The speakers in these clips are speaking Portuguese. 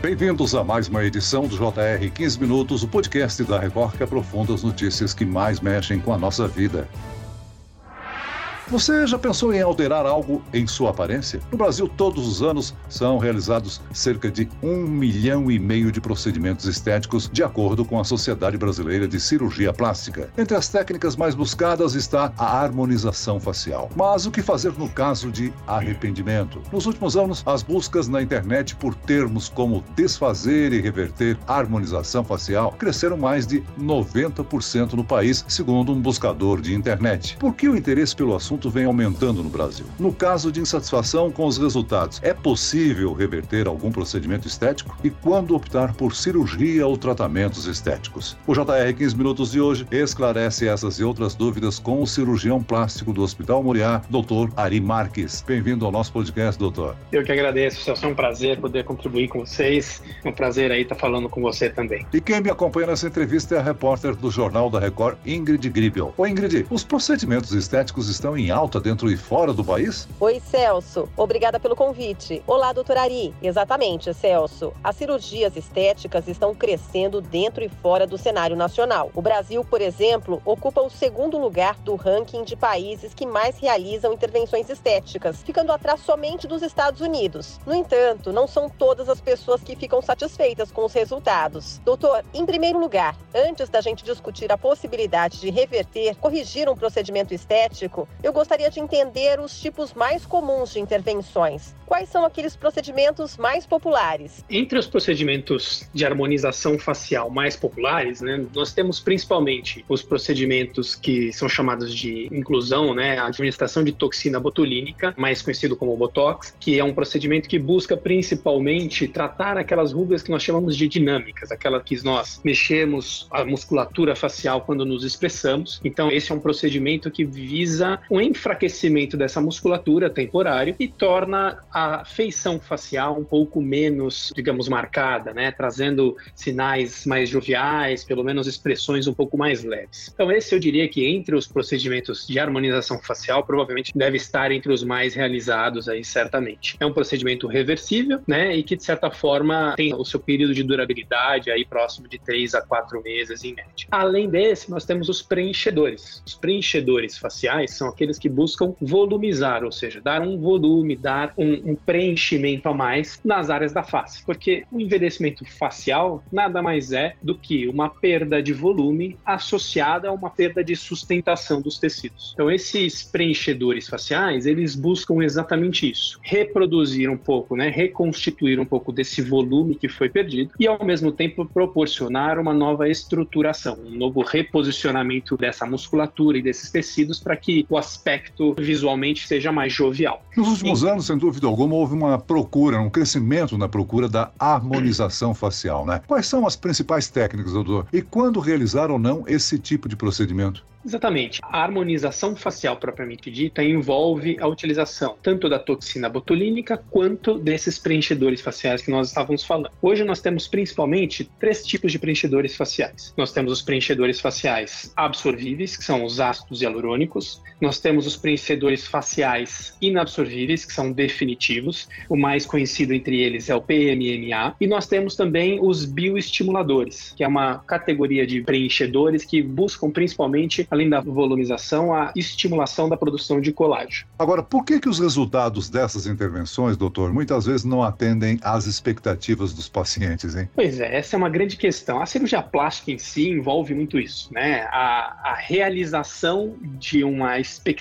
Bem-vindos a mais uma edição do JR 15 Minutos, o podcast da Record que aprofunda as notícias que mais mexem com a nossa vida. Você já pensou em alterar algo em sua aparência? No Brasil, todos os anos são realizados cerca de um milhão e meio de procedimentos estéticos, de acordo com a Sociedade Brasileira de Cirurgia Plástica. Entre as técnicas mais buscadas está a harmonização facial. Mas o que fazer no caso de arrependimento? Nos últimos anos, as buscas na internet por termos como desfazer e reverter harmonização facial cresceram mais de 90% no país, segundo um buscador de internet. Por que o interesse pelo assunto? Assunto vem aumentando no Brasil. No caso de insatisfação com os resultados, é possível reverter algum procedimento estético? E quando optar por cirurgia ou tratamentos estéticos? O JR 15 Minutos de hoje esclarece essas e outras dúvidas com o cirurgião plástico do Hospital Moriá, Dr. Ari Marques. Bem-vindo ao nosso podcast, doutor. Eu que agradeço, é um prazer poder contribuir com vocês. É um prazer aí estar falando com você também. E quem me acompanha nessa entrevista é a repórter do Jornal da Record, Ingrid Gribel. Ô Ingrid, os procedimentos estéticos estão em alta dentro e fora do país? Oi, Celso. Obrigada pelo convite. Olá, doutor Ari. Exatamente, Celso. As cirurgias estéticas estão crescendo dentro e fora do cenário nacional. O Brasil, por exemplo, ocupa o segundo lugar do ranking de países que mais realizam intervenções estéticas, ficando atrás somente dos Estados Unidos. No entanto, não são todas as pessoas que ficam satisfeitas com os resultados. Doutor, em primeiro lugar, antes da gente discutir a possibilidade de reverter, corrigir um procedimento estético, eu gostaria de entender os tipos mais comuns de intervenções. Quais são aqueles procedimentos mais populares? Entre os procedimentos de harmonização facial mais populares, né, nós temos principalmente os procedimentos que são chamados de inclusão, né, a administração de toxina botulínica, mais conhecido como Botox, que é um procedimento que busca principalmente tratar aquelas rugas que nós chamamos de dinâmicas, aquelas que nós mexemos a musculatura facial quando nos expressamos. Então, esse é um procedimento que visa um enfraquecimento dessa musculatura temporário e torna a feição facial um pouco menos, digamos, marcada, né? Trazendo sinais mais joviais, pelo menos expressões um pouco mais leves. Então, esse eu diria que entre os procedimentos de harmonização facial, provavelmente deve estar entre os mais realizados aí, certamente. É um procedimento reversível, né? E que, de certa forma, tem o seu período de durabilidade aí próximo de 3 a 4 meses em média. Além desse, nós temos os preenchedores. Os preenchedores faciais são aqueles que buscam volumizar, ou seja, dar um volume, dar um, um preenchimento a mais nas áreas da face. Porque o envelhecimento facial nada mais é do que uma perda de volume associada a uma perda de sustentação dos tecidos. Então, esses preenchedores faciais, eles buscam exatamente isso: reproduzir um pouco, né, reconstituir um pouco desse volume que foi perdido e, ao mesmo tempo, proporcionar uma nova estruturação, um novo reposicionamento dessa musculatura e desses tecidos para que o aspecto visualmente seja mais jovial. Nos últimos anos, sem dúvida alguma, houve uma procura, um crescimento na procura da harmonização facial, né? Quais são as principais técnicas, doutor? E quando realizar ou não esse tipo de procedimento? Exatamente. A harmonização facial propriamente dita envolve a utilização tanto da toxina botulínica quanto desses preenchedores faciais que nós estávamos falando. Hoje nós temos principalmente três tipos de preenchedores faciais. Nós temos os preenchedores faciais absorvíveis, que são os ácidos hialurônicos. Nós temos os preenchedores faciais inabsorvíveis, que são definitivos. O mais conhecido entre eles é o PMMA. E nós temos também os bioestimuladores, que é uma categoria de preenchedores que buscam principalmente além da volumização, a estimulação da produção de colágeno. Agora, por que, que os resultados dessas intervenções, doutor, muitas vezes não atendem às expectativas dos pacientes, hein? Pois é, essa é uma grande questão. A cirurgia plástica em si envolve muito isso, né? A, a realização de uma expectativa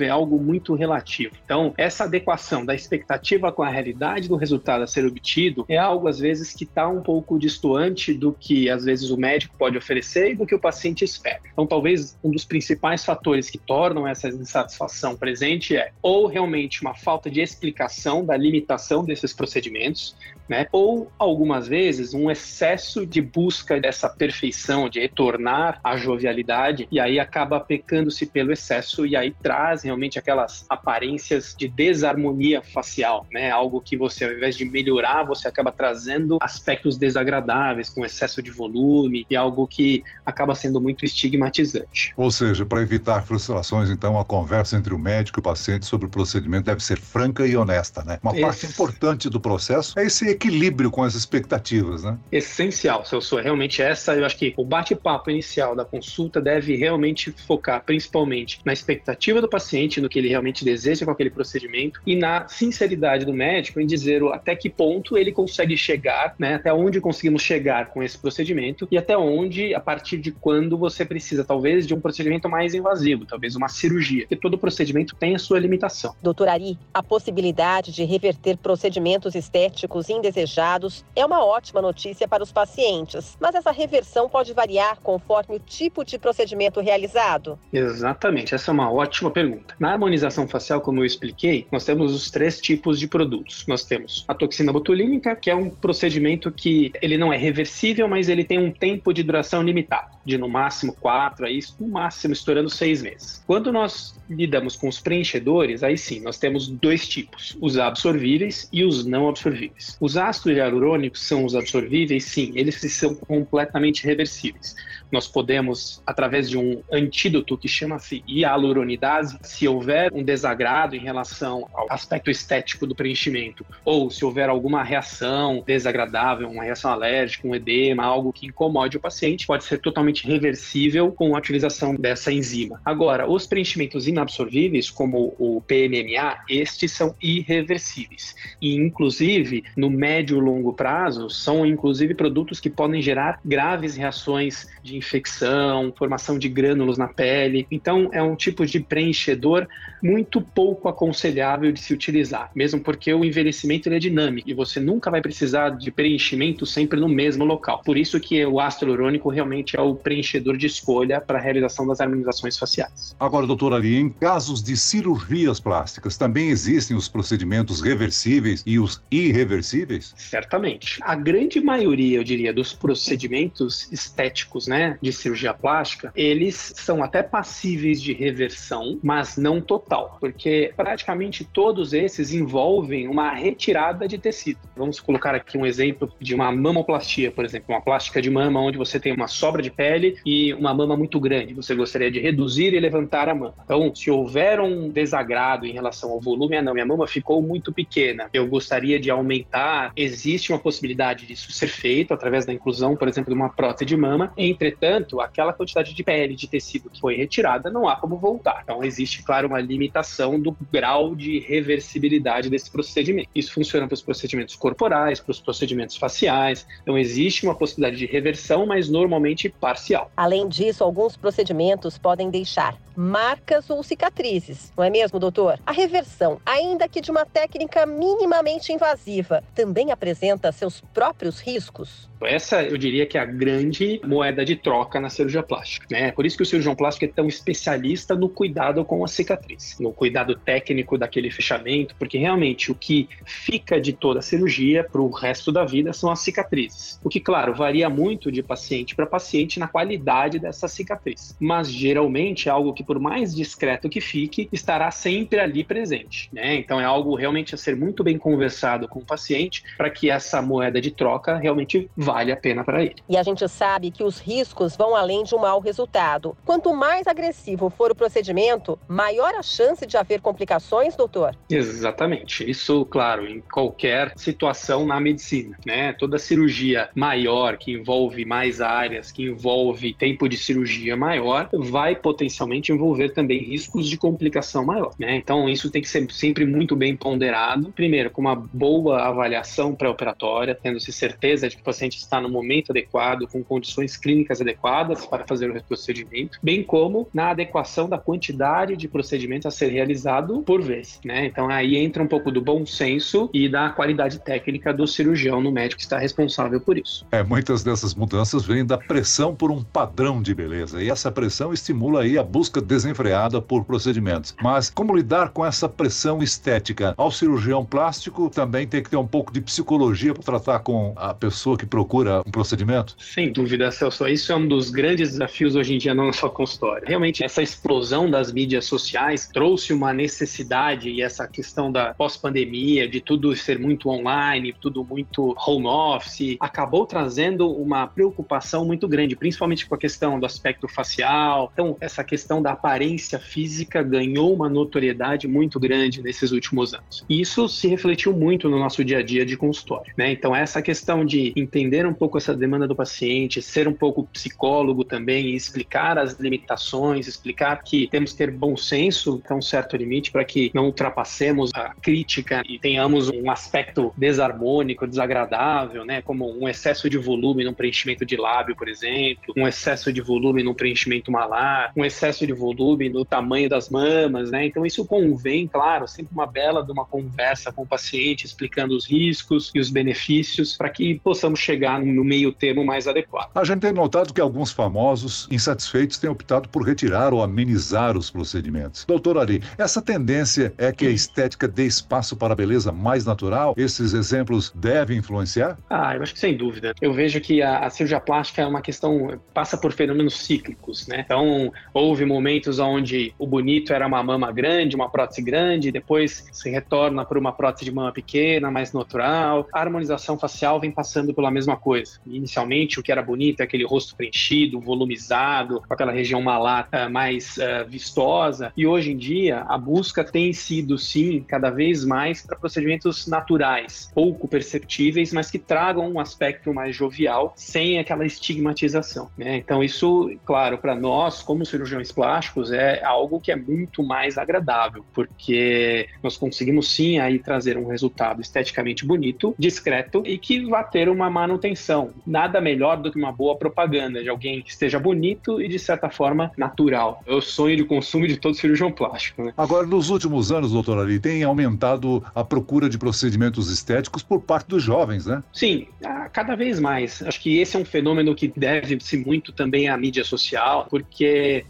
é algo muito relativo. Então, essa adequação da expectativa com a realidade do resultado a ser obtido é algo, às vezes, que está um pouco distoante do que, às vezes, o médico pode oferecer e do que o paciente espera. Então, talvez um dos principais fatores que tornam essa insatisfação presente é ou realmente uma falta de explicação da limitação desses procedimentos, né? Ou algumas vezes um excesso de busca dessa perfeição, de retornar à jovialidade, e aí acaba pecando-se pelo excesso e aí traz realmente aquelas aparências de desarmonia facial, né? Algo que você, ao invés de melhorar, você acaba trazendo aspectos desagradáveis, com excesso de volume, e algo que acaba sendo muito estigmatizante. Ou seja, para evitar frustrações, então, a conversa entre o médico e o paciente sobre o procedimento deve ser franca e honesta, né? Uma esse... parte importante do processo é esse equilíbrio com as expectativas, né? Essencial, Celso. Realmente essa, eu acho que o bate-papo inicial da consulta deve realmente focar principalmente na expectativa do paciente, no que ele realmente deseja com aquele procedimento e na sinceridade do médico em dizer até que ponto ele consegue chegar, né? Até onde conseguimos chegar com esse procedimento e até onde, a partir de quando você precisa, talvez, de um procedimento mais invasivo, talvez uma cirurgia, porque todo procedimento tem a sua limitação. Doutor Ari, a possibilidade de reverter procedimentos estéticos indesejados é uma ótima notícia para os pacientes, mas essa reversão pode variar conforme o tipo de procedimento realizado? Exatamente, essa é uma ótima pergunta. Na harmonização facial, como eu expliquei, nós temos os três tipos de produtos. Nós temos a toxina botulínica, que é um procedimento que ele não é reversível, mas ele tem um tempo de duração limitado, de no máximo quatro, aí no máximo estourando seis meses. Quando nós lidamos com os preenchedores, aí sim, nós temos dois tipos, os absorvíveis e os não absorvíveis. Os ácidos hialurônicos são os absorvíveis, sim, eles são completamente reversíveis. Nós podemos, através de um antídoto que chama-se hialuronidase, se houver um desagrado em relação ao aspecto estético do preenchimento, ou se houver alguma reação desagradável, uma reação alérgica, um edema, algo que incomode o paciente, pode ser totalmente reversível com a utilização dessa enzima. Agora, os preenchimentos inabsorvíveis, como o PMMA, estes são irreversíveis. E, inclusive, no médio e longo prazo, são inclusive produtos que podem gerar graves reações de infecção, formação de grânulos na pele. Então, é um tipo de preenchedor muito pouco aconselhável de se utilizar, mesmo porque o envelhecimento é dinâmico e você nunca vai precisar de preenchimento sempre no mesmo local. Por isso que o ácido hialurônico realmente é o preenchedor de escolha para a realização das harmonizações faciais. Agora, doutor Ali, em casos de cirurgias plásticas, também existem os procedimentos reversíveis e os irreversíveis? Certamente. A grande maioria, eu diria, dos procedimentos estéticos, né, de cirurgia plástica, eles são até passíveis de reversão, mas não total, porque praticamente todos esses envolvem uma retirada de tecido. Vamos colocar aqui um exemplo de uma mamoplastia, por exemplo, uma plástica de mama onde você tem uma sobra de pele e uma mama muito grande. Você gostaria de reduzir e levantar a mama. Então, se houver um desagrado em relação ao volume, ah, não, minha mama ficou muito pequena, eu gostaria de aumentar, existe uma possibilidade disso ser feito através da inclusão, por exemplo, de uma prótese de mama. Entretanto, Entretanto, aquela quantidade de pele, de tecido que foi retirada, não há como voltar. Então, existe, claro, uma limitação do grau de reversibilidade desse procedimento. Isso funciona para os procedimentos corporais, para os procedimentos faciais. Então, existe uma possibilidade de reversão, mas normalmente parcial. Além disso, alguns procedimentos podem deixar marcas ou cicatrizes, não é mesmo, doutor? A reversão, ainda que de uma técnica minimamente invasiva, também apresenta seus próprios riscos? Essa, eu diria que é a grande moeda de troca na cirurgia plástica, né? Por isso que o cirurgião plástico é tão especialista no cuidado com a cicatriz, no cuidado técnico daquele fechamento, porque realmente o que fica de toda a cirurgia para o resto da vida são as cicatrizes. O que, claro, varia muito de paciente para paciente na qualidade dessa cicatriz, mas geralmente é algo que, por mais discreto que fique, estará sempre ali presente, né? Então é algo realmente a ser muito bem conversado com o paciente para que essa moeda de troca realmente vale a pena para ele. E a gente sabe que os riscos vão além de um mau resultado. Quanto mais agressivo for o procedimento, maior a chance de haver complicações, doutor? Exatamente. Isso, claro, em qualquer situação na medicina, né? Toda cirurgia maior, que envolve mais áreas, que envolve tempo de cirurgia maior, vai potencialmente envolver também riscos de complicação maior, né? Então, isso tem que ser sempre muito bem ponderado. Primeiro, com uma boa avaliação pré-operatória, tendo-se certeza de que o paciente está no momento adequado, com condições clínicas adequadas para fazer o procedimento, bem como na adequação da quantidade de procedimentos a ser realizado por vez, né? Então aí entra um pouco do bom senso e da qualidade técnica do cirurgião no médico que está responsável por isso. É, muitas dessas mudanças vêm da pressão por um padrão de beleza e essa pressão estimula aí a busca busca desenfreada por procedimentos. Mas como lidar com essa pressão estética? Ao cirurgião plástico também tem que ter um pouco de psicologia para tratar com a pessoa que procura um procedimento? Sem dúvida, Celso. Isso é um dos grandes desafios hoje em dia na nossa consultório. Realmente, essa explosão das mídias sociais trouxe uma necessidade e essa questão da pós-pandemia, de tudo ser muito online, tudo muito home office, acabou trazendo uma preocupação muito grande, principalmente com a questão do aspecto facial. Então, essa questão da aparência física ganhou uma notoriedade muito grande nesses últimos anos. E isso se refletiu muito no nosso dia a dia de consultório. Né? Então, essa questão de entender um pouco essa demanda do paciente, ser um pouco psicólogo também e explicar as limitações, explicar que temos que ter bom senso até um certo limite para que não ultrapassemos a crítica e tenhamos um aspecto desarmônico, desagradável, né? como um excesso de volume no preenchimento de lábio, por exemplo, um excesso de volume no preenchimento malar, um excesso de volume no tamanho das mamas, né? Então isso convém, claro, sempre uma bela de uma conversa com o paciente, explicando os riscos e os benefícios para que possamos chegar no meio termo mais adequado. A gente tem notado que alguns famosos insatisfeitos têm optado por retirar ou amenizar os procedimentos. Doutor Ari, essa tendência é que a estética dê espaço para a beleza mais natural? Esses exemplos devem influenciar? Ah, eu acho que sem dúvida. Eu vejo que a, a cirurgia plástica é uma questão, passa por fenômenos cíclicos, né? Então, houve momentos onde o bonito era uma mama grande, uma prótese grande, depois se retorna por uma prótese de mama pequena, mais natural. A harmonização facial vem passando pela mesma coisa. Inicialmente, o que era bonito é aquele rosto preenchido, volumizado, com aquela região malar uh, mais uh, vistosa. E hoje em dia, a busca tem sido, sim, cada vez mais para procedimentos naturais, pouco perceptíveis, mas que tragam um aspecto mais jovial, sem aquela estigmatização. Né? Então, isso, claro, para nós, como cirurgiões plásticos, é algo que é muito mais agradável, porque nós conseguimos sim aí trazer um resultado esteticamente bonito, discreto e que vá ter uma manutenção. Nada melhor do que uma boa propaganda de alguém que esteja bonito e de certa forma natural. É o sonho de consumo de todo cirurgião plástico. Né? Agora, nos últimos anos, doutor Ali, tem aumentado a procura de procedimentos estéticos por parte dos jovens, né? Sim, cada vez mais. Acho que esse é um fenômeno que deve-se muito também à mídia social, porque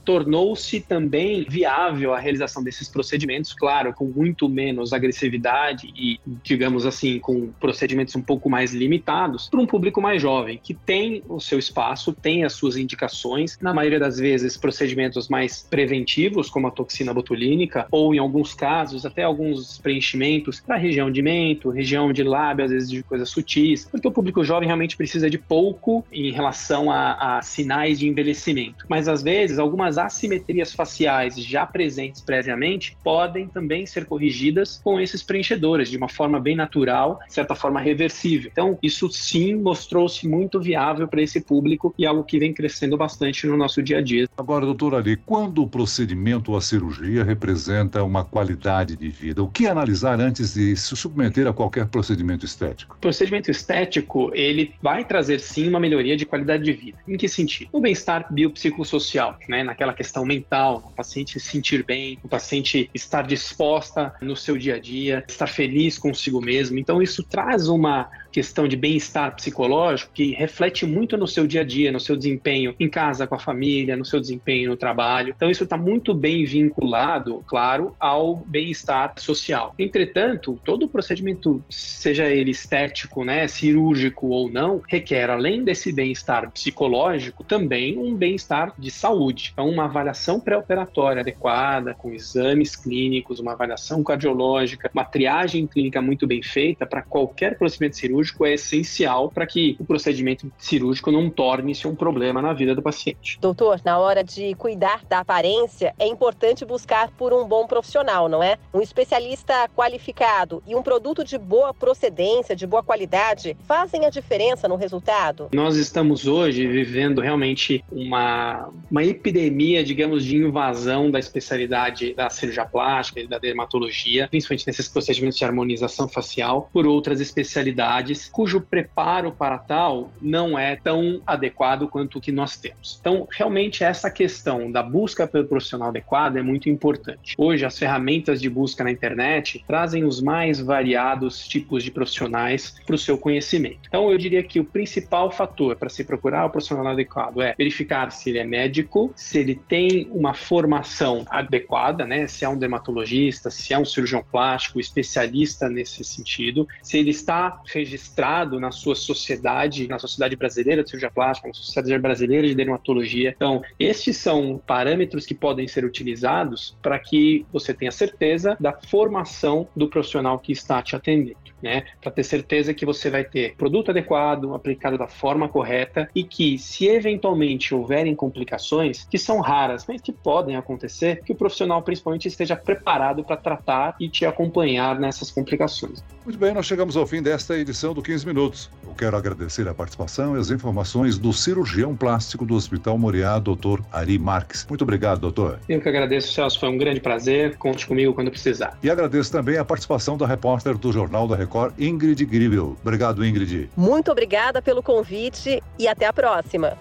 tornou-se também viável a realização desses procedimentos, claro, com muito menos agressividade e, digamos assim, com procedimentos um pouco mais limitados, para um público mais jovem, que tem o seu espaço, tem as suas indicações, na maioria das vezes procedimentos mais preventivos, como a toxina botulínica, ou em alguns casos até alguns preenchimentos para região de mento, região de lábio, às vezes de coisas sutis, porque o público jovem realmente precisa de pouco em relação a, a sinais de envelhecimento. Mas às vezes algumas assimetrias faciais já presentes previamente podem também ser corrigidas com esses preenchedores de uma forma bem natural, de certa forma reversível. Então, isso sim mostrou-se muito viável para esse público e algo que vem crescendo bastante no nosso dia a dia. Agora, doutor Ali, quando o procedimento ou a cirurgia representa uma qualidade de vida, o que analisar antes de se submeter a qualquer procedimento estético? O procedimento estético, ele vai trazer sim uma melhoria de qualidade de vida. Em que sentido? O bem-estar biopsicossocial, né? naquela questão mental, o paciente se sentir bem, o paciente estar disposta no seu dia a dia, estar feliz consigo mesmo. Então, isso traz uma questão de bem-estar psicológico que reflete muito no seu dia a dia, no seu desempenho em casa com a família, no seu desempenho no trabalho. Então, isso está muito bem vinculado, claro, ao bem-estar social. Entretanto, todo procedimento, seja ele estético, né, cirúrgico ou não, requer, além desse bem-estar psicológico, também um bem-estar de saúde. Então, uma avaliação pré-operatória adequada, com exames clínicos, uma avaliação cardiológica, uma triagem clínica muito bem feita para qualquer procedimento cirúrgico cirúrgico é essencial para que o procedimento cirúrgico não torne-se um problema na vida do paciente. Doutor, na hora de cuidar da aparência, é importante buscar por um bom profissional, não é? Um especialista qualificado e um produto de boa procedência, de boa qualidade, fazem a diferença no resultado? Nós estamos hoje vivendo realmente uma, uma epidemia, digamos, de invasão da especialidade da cirurgia plástica e da dermatologia, principalmente nesses procedimentos de harmonização facial, por outras especialidades cujo preparo para tal não é tão adequado quanto o que nós temos. Então, realmente, essa questão da busca pelo profissional adequado é muito importante. Hoje, as ferramentas de busca na internet trazem os mais variados tipos de profissionais para o seu conhecimento. Então, eu diria que o principal fator para se procurar o profissional adequado é verificar se ele é médico, se ele tem uma formação adequada, né? Se é um dermatologista, se é um cirurgião plástico, especialista nesse sentido, se ele está registrado na sua sociedade, na Sociedade Brasileira de Cirurgia Plástica, na Sociedade Brasileira de Dermatologia. Então, estes são parâmetros que podem ser utilizados para que você tenha certeza da formação do profissional que está te atendendo né? Para ter certeza que você vai ter produto adequado, aplicado da forma correta e que, se eventualmente houverem complicações, que são raras, mas que podem acontecer, que o profissional principalmente esteja preparado para tratar e te acompanhar nessas complicações. Muito bem, nós chegamos ao fim desta edição do 15 Minutos. Eu quero agradecer a participação e as informações do cirurgião plástico do Hospital Moriá, Dr. Ari Marques. Muito obrigado, doutor. Eu que agradeço, Celso. Foi um grande prazer. Conte comigo quando precisar. E agradeço também a participação da repórter do Jornal da Record Record, Ingrid Gribel. Obrigado, Ingrid. Muito obrigada pelo convite e até a próxima.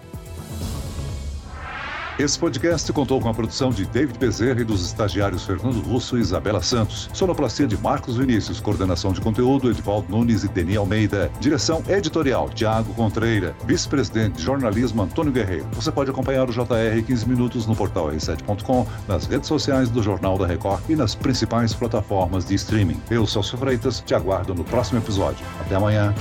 Esse podcast contou com a produção de David Bezerra e dos estagiários Fernando Russo e Isabela Santos. Sonoplastia de Marcos Vinícius, coordenação de conteúdo Edvaldo Nunes e Deni Almeida. Direção editorial Tiago Contreira. Vice-presidente de jornalismo Antônio Guerreiro. Você pode acompanhar o JR 15 minutos no portal r7.com, nas redes sociais do Jornal da Record e nas principais plataformas de streaming. Eu, Celso Freitas, te aguardo no próximo episódio. Até amanhã.